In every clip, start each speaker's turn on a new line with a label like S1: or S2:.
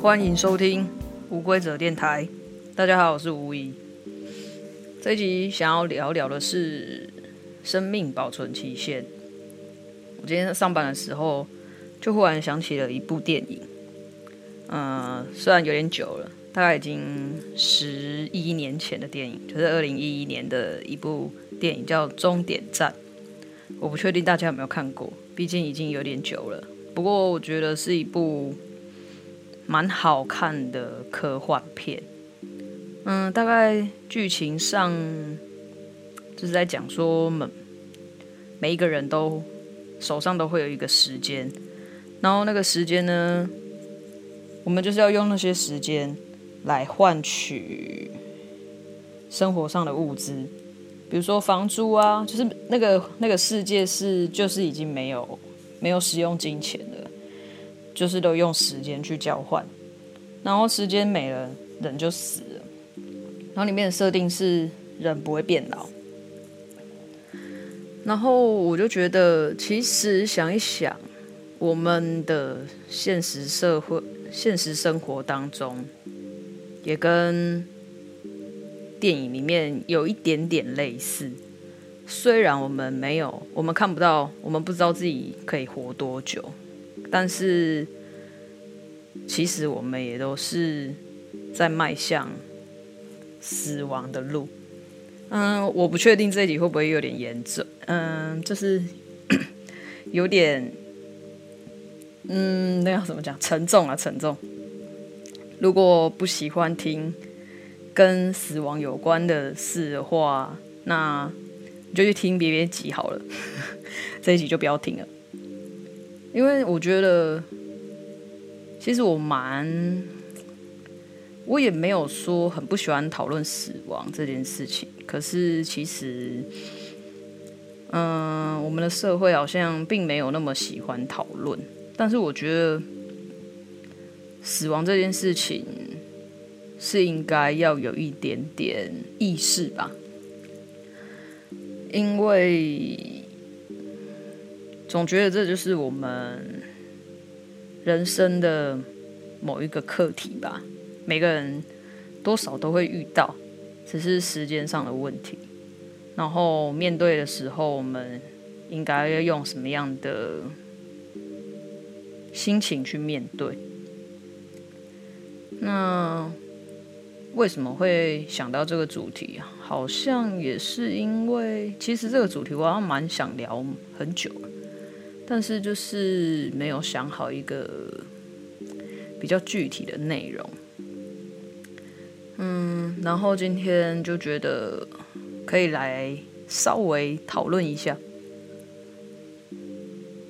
S1: 欢迎收听无规则电台。大家好，我是吴怡。这一集想要聊聊的是生命保存期限。我今天上班的时候，就忽然想起了一部电影。嗯，虽然有点久了，大概已经十一年前的电影，就是二零一一年的一部电影，叫《终点站》。我不确定大家有没有看过，毕竟已经有点久了。不过我觉得是一部。蛮好看的科幻片，嗯，大概剧情上就是在讲说，每每一个人都手上都会有一个时间，然后那个时间呢，我们就是要用那些时间来换取生活上的物资，比如说房租啊，就是那个那个世界是就是已经没有没有使用金钱。就是都用时间去交换，然后时间没了，人就死了。然后里面的设定是人不会变老。然后我就觉得，其实想一想，我们的现实社会、现实生活当中，也跟电影里面有一点点类似。虽然我们没有，我们看不到，我们不知道自己可以活多久。但是，其实我们也都是在迈向死亡的路。嗯，我不确定这一集会不会有点严重。嗯，就是 有点，嗯，那要怎么讲？沉重啊，沉重。如果不喜欢听跟死亡有关的事的话，那你就去听别别集好了。这一集就不要听了。因为我觉得，其实我蛮，我也没有说很不喜欢讨论死亡这件事情。可是其实，嗯，我们的社会好像并没有那么喜欢讨论。但是我觉得，死亡这件事情是应该要有一点点意识吧，因为。总觉得这就是我们人生的某一个课题吧，每个人多少都会遇到，只是时间上的问题。然后面对的时候，我们应该要用什么样的心情去面对？那为什么会想到这个主题啊？好像也是因为，其实这个主题我好像蛮想聊很久了。但是就是没有想好一个比较具体的内容，嗯，然后今天就觉得可以来稍微讨论一下，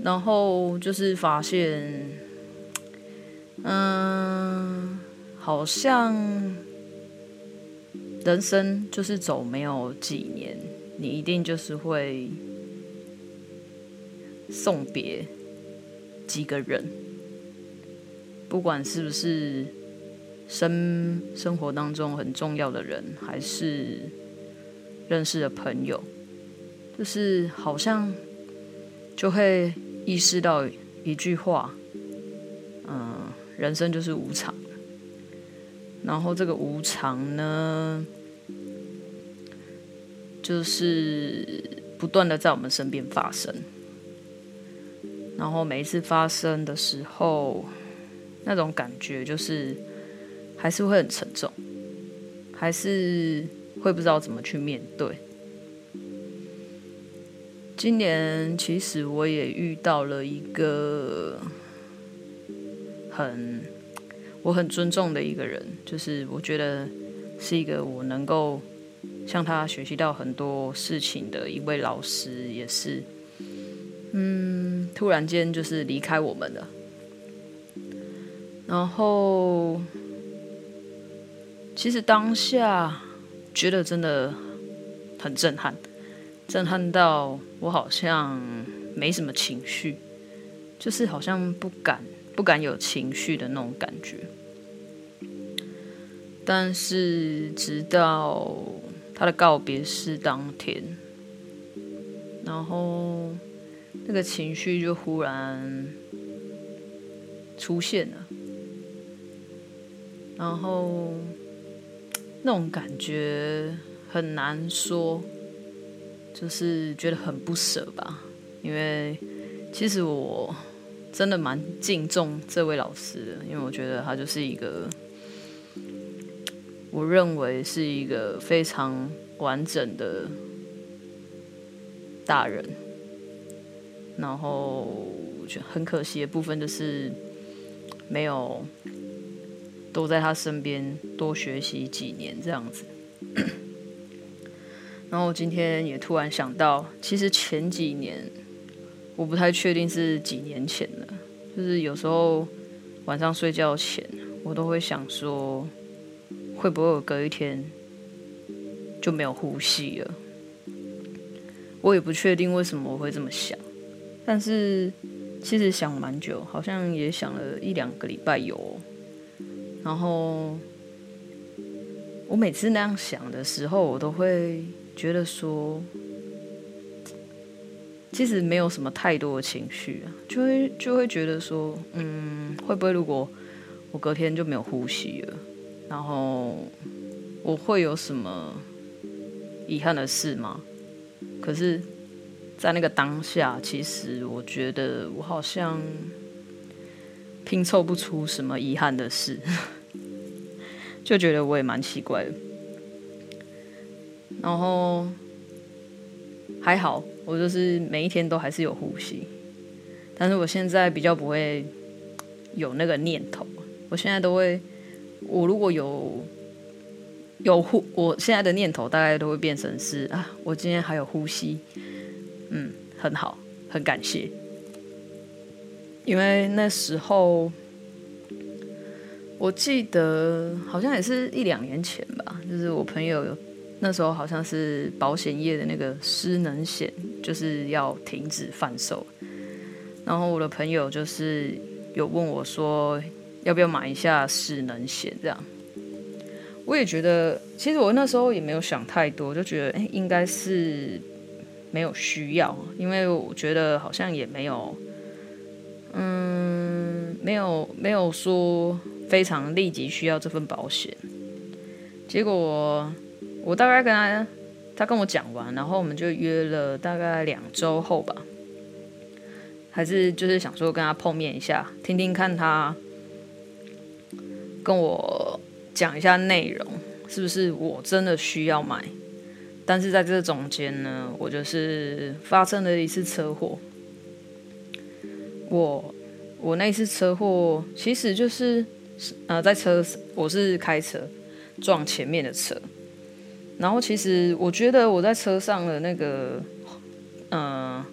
S1: 然后就是发现，嗯，好像人生就是走没有几年，你一定就是会。送别几个人，不管是不是生生活当中很重要的人，还是认识的朋友，就是好像就会意识到一句话，嗯，人生就是无常。然后这个无常呢，就是不断的在我们身边发生。然后每一次发生的时候，那种感觉就是还是会很沉重，还是会不知道怎么去面对。今年其实我也遇到了一个很我很尊重的一个人，就是我觉得是一个我能够向他学习到很多事情的一位老师，也是。嗯，突然间就是离开我们了，然后其实当下觉得真的很震撼，震撼到我好像没什么情绪，就是好像不敢不敢有情绪的那种感觉。但是直到他的告别式当天，然后。那个情绪就忽然出现了，然后那种感觉很难说，就是觉得很不舍吧。因为其实我真的蛮敬重这位老师的，因为我觉得他就是一个，我认为是一个非常完整的大人。然后就很可惜的部分就是没有多在他身边多学习几年这样子。然后我今天也突然想到，其实前几年。我不太确定是几年前了，就是有时候晚上睡觉前，我都会想说，会不会有隔一天就没有呼吸了？我也不确定为什么我会这么想，但是其实想蛮久，好像也想了一两个礼拜有。然后我每次那样想的时候，我都会觉得说。其实没有什么太多的情绪啊，就会就会觉得说，嗯，会不会如果我隔天就没有呼吸了，然后我会有什么遗憾的事吗？可是，在那个当下，其实我觉得我好像拼凑不出什么遗憾的事，就觉得我也蛮奇怪的，然后还好。我就是每一天都还是有呼吸，但是我现在比较不会有那个念头。我现在都会，我如果有有呼，我现在的念头大概都会变成是啊，我今天还有呼吸，嗯，很好，很感谢。因为那时候我记得好像也是一两年前吧，就是我朋友。那时候好像是保险业的那个失能险就是要停止贩售，然后我的朋友就是有问我说要不要买一下失能险这样，我也觉得其实我那时候也没有想太多，就觉得哎应该是没有需要，因为我觉得好像也没有，嗯，没有没有说非常立即需要这份保险，结果。我大概跟他，他跟我讲完，然后我们就约了大概两周后吧，还是就是想说跟他碰面一下，听听看他跟我讲一下内容，是不是我真的需要买？但是在这中间呢，我就是发生了一次车祸。我我那次车祸其实就是呃在车，我是开车撞前面的车。然后其实我觉得我在车上的那个，嗯、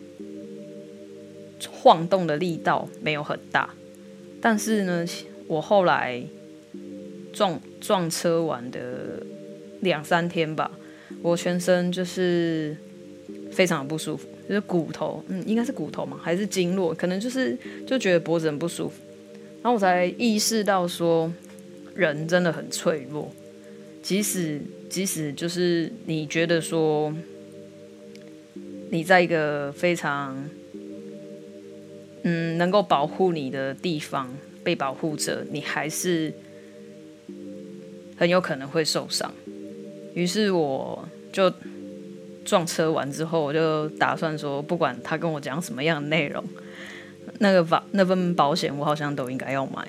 S1: 晃动的力道没有很大，但是呢，我后来撞撞车完的两三天吧，我全身就是非常的不舒服，就是骨头，嗯，应该是骨头嘛，还是经络，可能就是就觉得脖子很不舒服，然后我才意识到说，人真的很脆弱，即使。即使就是你觉得说，你在一个非常，嗯，能够保护你的地方被保护着，你还是很有可能会受伤。于是我就撞车完之后，我就打算说，不管他跟我讲什么样的内容，那个保那份保险我好像都应该要买，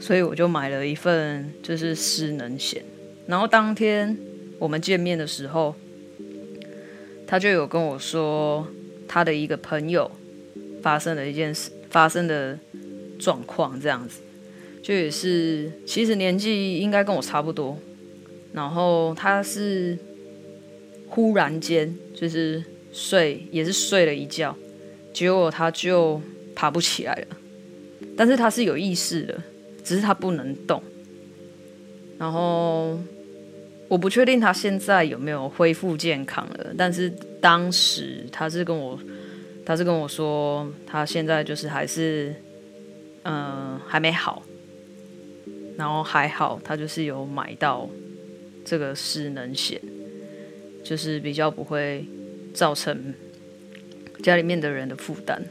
S1: 所以我就买了一份就是失能险。然后当天我们见面的时候，他就有跟我说他的一个朋友发生了一件事，发生的状况这样子，就也是其实年纪应该跟我差不多，然后他是忽然间就是睡也是睡了一觉，结果他就爬不起来了，但是他是有意识的，只是他不能动，然后。我不确定他现在有没有恢复健康了，但是当时他是跟我，他是跟我说，他现在就是还是，嗯、还没好，然后还好，他就是有买到这个是能险，就是比较不会造成家里面的人的负担。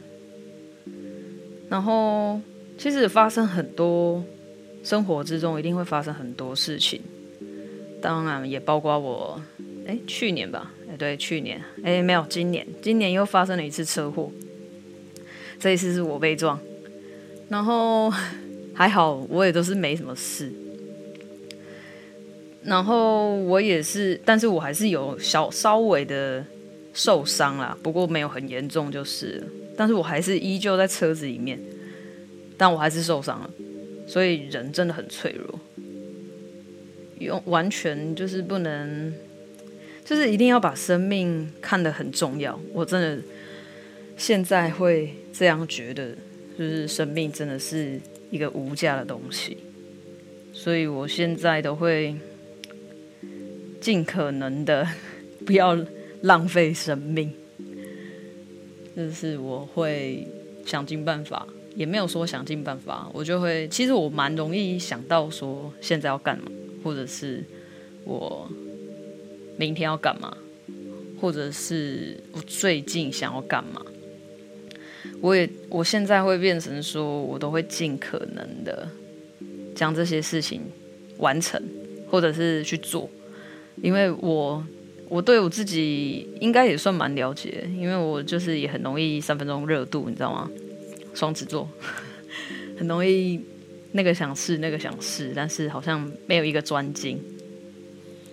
S1: 然后其实发生很多生活之中一定会发生很多事情，当然也包括我，哎，去年吧，哎，对，去年，哎，没有，今年，今年又发生了一次车祸，这一次是我被撞，然后还好，我也都是没什么事，然后我也是，但是我还是有小稍微的受伤啦，不过没有很严重就是，但是我还是依旧在车子里面，但我还是受伤了。所以人真的很脆弱，用完全就是不能，就是一定要把生命看得很重要。我真的现在会这样觉得，就是生命真的是一个无价的东西，所以我现在都会尽可能的 不要浪费生命，就是我会想尽办法。也没有说想尽办法，我就会，其实我蛮容易想到说现在要干嘛，或者是我明天要干嘛，或者是我最近想要干嘛。我也我现在会变成说，我都会尽可能的将这些事情完成，或者是去做，因为我我对我自己应该也算蛮了解，因为我就是也很容易三分钟热度，你知道吗？双子座。很容易那个想试那个想试，但是好像没有一个专精，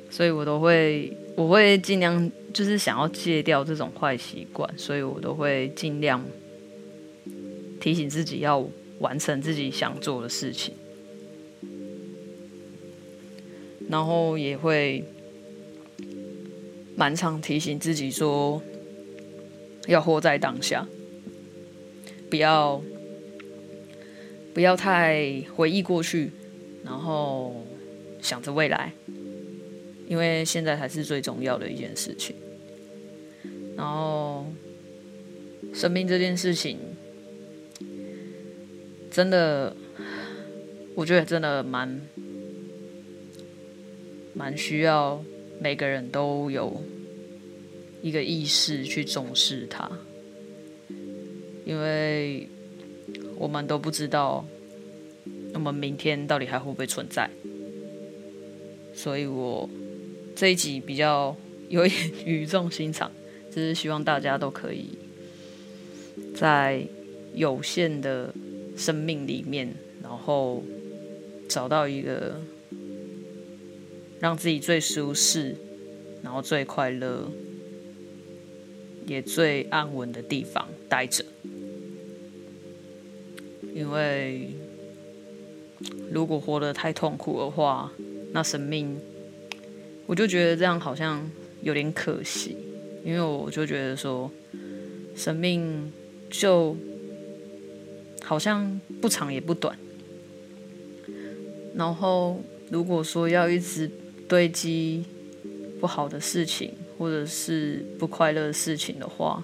S1: 所以我都会我会尽量就是想要戒掉这种坏习惯，所以我都会尽量提醒自己要完成自己想做的事情，然后也会蛮常提醒自己说要活在当下。不要不要太回忆过去，然后想着未来，因为现在才是最重要的一件事情。然后，生命这件事情，真的，我觉得真的蛮蛮需要每个人都有一个意识去重视它。因为我们都不知道，我们明天到底还会不会存在，所以我这一集比较有一点语重心长，就是希望大家都可以在有限的生命里面，然后找到一个让自己最舒适，然后最快乐，也最安稳的地方待着。因为如果活得太痛苦的话，那生命我就觉得这样好像有点可惜。因为我就觉得说，生命就好像不长也不短。然后如果说要一直堆积不好的事情，或者是不快乐的事情的话，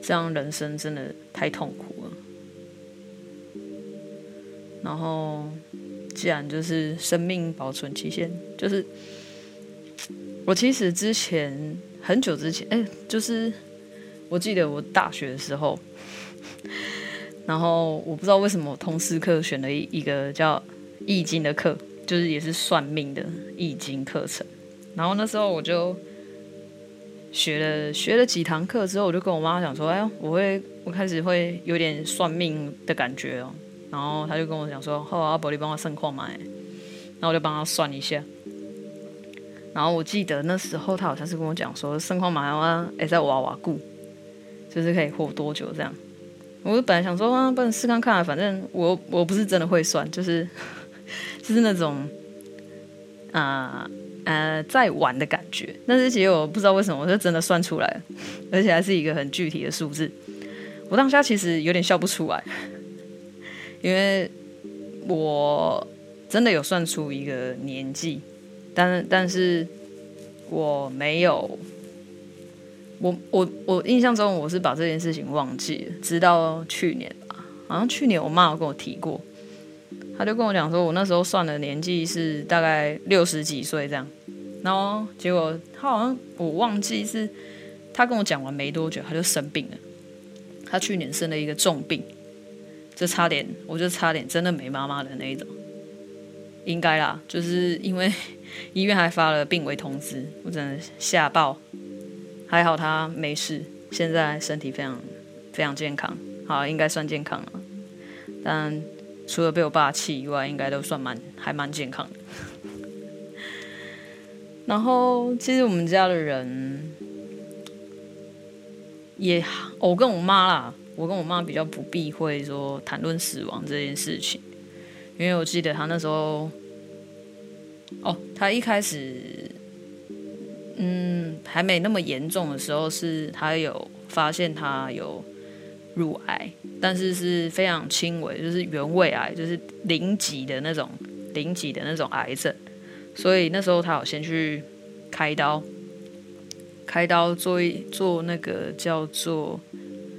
S1: 这样人生真的太痛苦了。然后，既然就是生命保存期限，就是我其实之前很久之前，哎，就是我记得我大学的时候，然后我不知道为什么我通识课选了一一个叫易经的课，就是也是算命的易经课程。然后那时候我就学了学了几堂课之后，我就跟我妈讲说：“哎，我会我开始会有点算命的感觉哦。”然后他就跟我讲说：“好啊，阿伯，你帮我算矿买。”然后我就帮他算一下。然后我记得那时候他好像是跟我讲说：“算看嘛，我哎在娃娃顾，就是可以活多久这样。”我本来想说啊，不能试看看，反正我我不是真的会算，就是就是那种啊呃，在玩的感觉。但是其实我不知道为什么，我就真的算出来了，而且还是一个很具体的数字。我当下其实有点笑不出来。因为我真的有算出一个年纪，但是但是我没有，我我我印象中我是把这件事情忘记了，直到去年吧，好像去年我妈有跟我提过，他就跟我讲说，我那时候算的年纪是大概六十几岁这样，然后结果他好像我忘记是，他跟我讲完没多久，他就生病了，他去年生了一个重病。就差点，我就差点真的没妈妈的那一种。应该啦，就是因为 医院还发了病危通知，我真的吓爆。还好他没事，现在身体非常非常健康，好，应该算健康了。但除了被我爸气以外，应该都算蛮还蛮健康的。然后其实我们家的人也，我跟我妈啦，我跟我妈比较不避讳说谈论死亡这件事情。因为我记得他那时候，哦，他一开始，嗯，还没那么严重的时候，是他有发现他有乳癌，但是是非常轻微，就是原位癌，就是零级的那种，零级的那种癌症。所以那时候他有先去开刀，开刀做一做那个叫做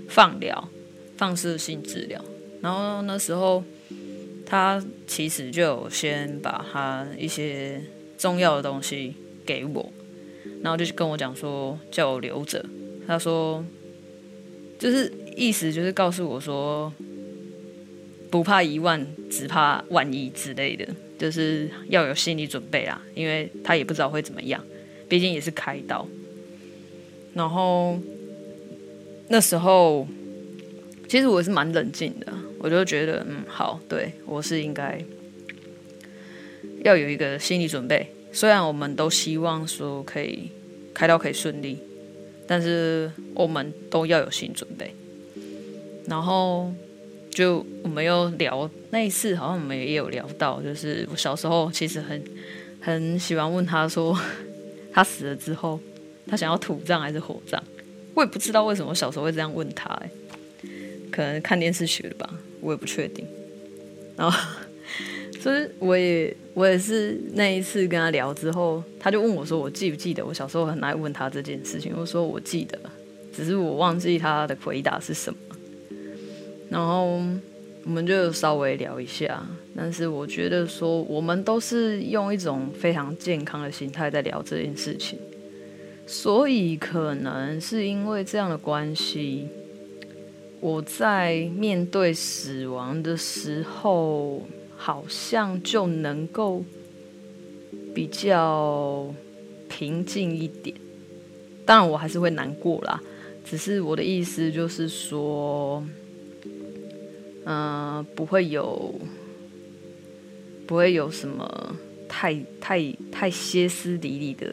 S1: 放疗，放射性治疗。然后那时候。他其实就有先把他一些重要的东西给我，然后就跟我讲说叫我留着。他说，就是意思就是告诉我说，不怕一万，只怕万一之类的，就是要有心理准备啊，因为他也不知道会怎么样，毕竟也是开刀。然后那时候，其实我是蛮冷静的。我就觉得，嗯，好，对，我是应该要有一个心理准备。虽然我们都希望说可以开刀可以顺利，但是我们都要有心理准备。然后就我们又聊那一次，好像我们也有聊到，就是我小时候其实很很喜欢问他说，他死了之后，他想要土葬还是火葬？我也不知道为什么小时候会这样问他，哎，可能看电视学的吧。我也不确定，然后，所以我也我也是那一次跟他聊之后，他就问我说：“我记不记得我小时候很爱问他这件事情？”我说：“我记得，只是我忘记他的回答是什么。”然后我们就稍微聊一下，但是我觉得说我们都是用一种非常健康的心态在聊这件事情，所以可能是因为这样的关系。我在面对死亡的时候，好像就能够比较平静一点。当然，我还是会难过啦。只是我的意思就是说，嗯、不会有，不会有什么太太太歇斯底里的，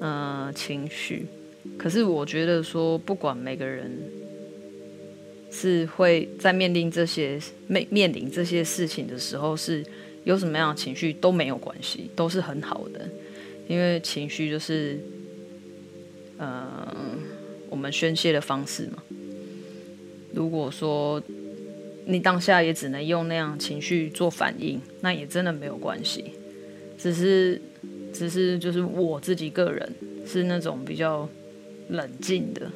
S1: 呃，情绪。可是我觉得说，不管每个人。是会在面临这些面面临这些事情的时候，是有什么样的情绪都没有关系，都是很好的，因为情绪就是，呃，我们宣泄的方式嘛。如果说你当下也只能用那样情绪做反应，那也真的没有关系，只是只是就是我自己个人是那种比较冷静的。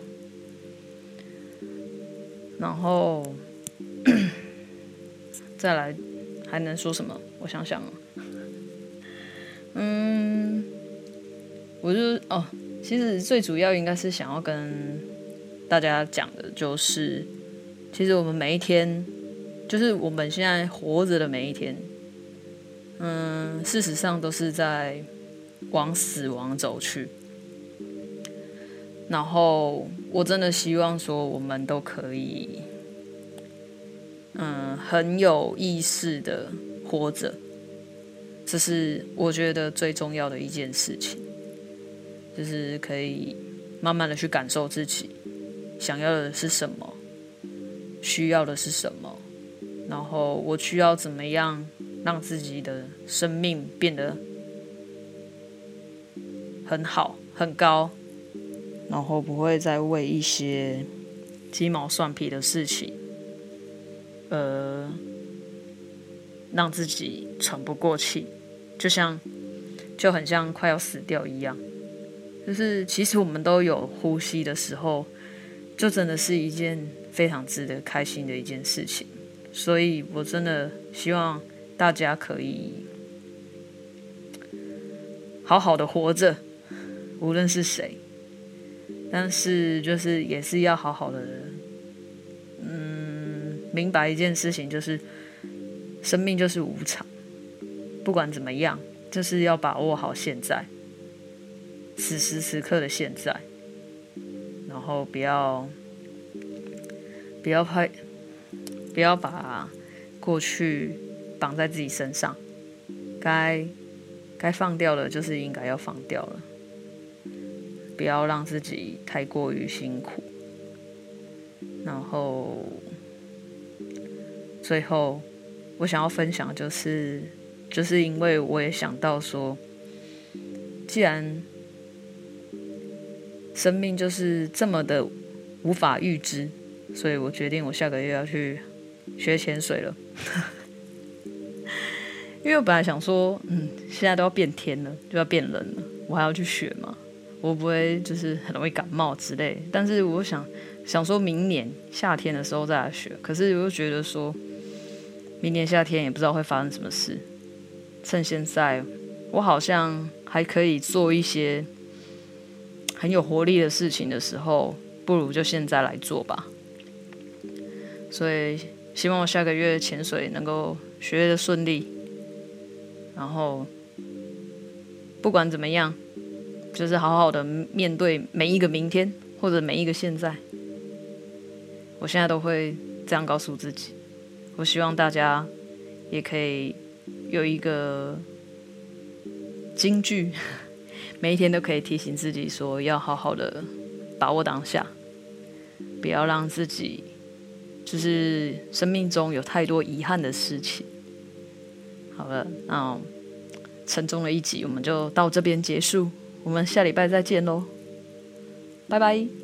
S1: 然后 再来还能说什么？我想想，嗯，我就哦，其实最主要应该是想要跟大家讲的，就是其实我们每一天，就是我们现在活着的每一天，嗯，事实上都是在往死亡走去。然后，我真的希望说，我们都可以，嗯，很有意识的活着，这是我觉得最重要的一件事情，就是可以慢慢的去感受自己想要的是什么，需要的是什么，然后我需要怎么样让自己的生命变得很好、很高。然后不会再为一些鸡毛蒜皮的事情，呃，让自己喘不过气，就像就很像快要死掉一样。就是其实我们都有呼吸的时候，就真的是一件非常值得开心的一件事情。所以我真的希望大家可以好好的活着，无论是谁。但是，就是也是要好好的，嗯，明白一件事情，就是生命就是无常，不管怎么样，就是要把握好现在，此时此刻的现在，然后不要不要拍，不要把过去绑在自己身上，该该放掉的，就是应该要放掉了，不要让自己太过于辛苦，然后最后。我想要分享，就是，就是因为我也想到说，既然生命就是这么的无法预知，所以我决定我下个月要去学潜水了。因为我本来想说，嗯，现在都要变天了，就要变冷了，我还要去学嘛，我不会就是很容易感冒之类。但是我想想说明年夏天的时候再来学，可是我又觉得说。明年夏天也不知道会发生什么事，趁现在我好像还可以做一些很有活力的事情的时候，不如就现在来做吧。所以希望我下个月潜水能够学业的顺利，然后不管怎么样，就是好好的面对每一个明天或者每一个现在。我现在都会这样告诉自己。我希望大家也可以有一个金句，每一天都可以提醒自己说，要好好的把握当下，不要让自己就是生命中有太多遗憾的事情。好了，那沉重的一集我们就到这边结束，我们下礼拜再见喽，拜拜。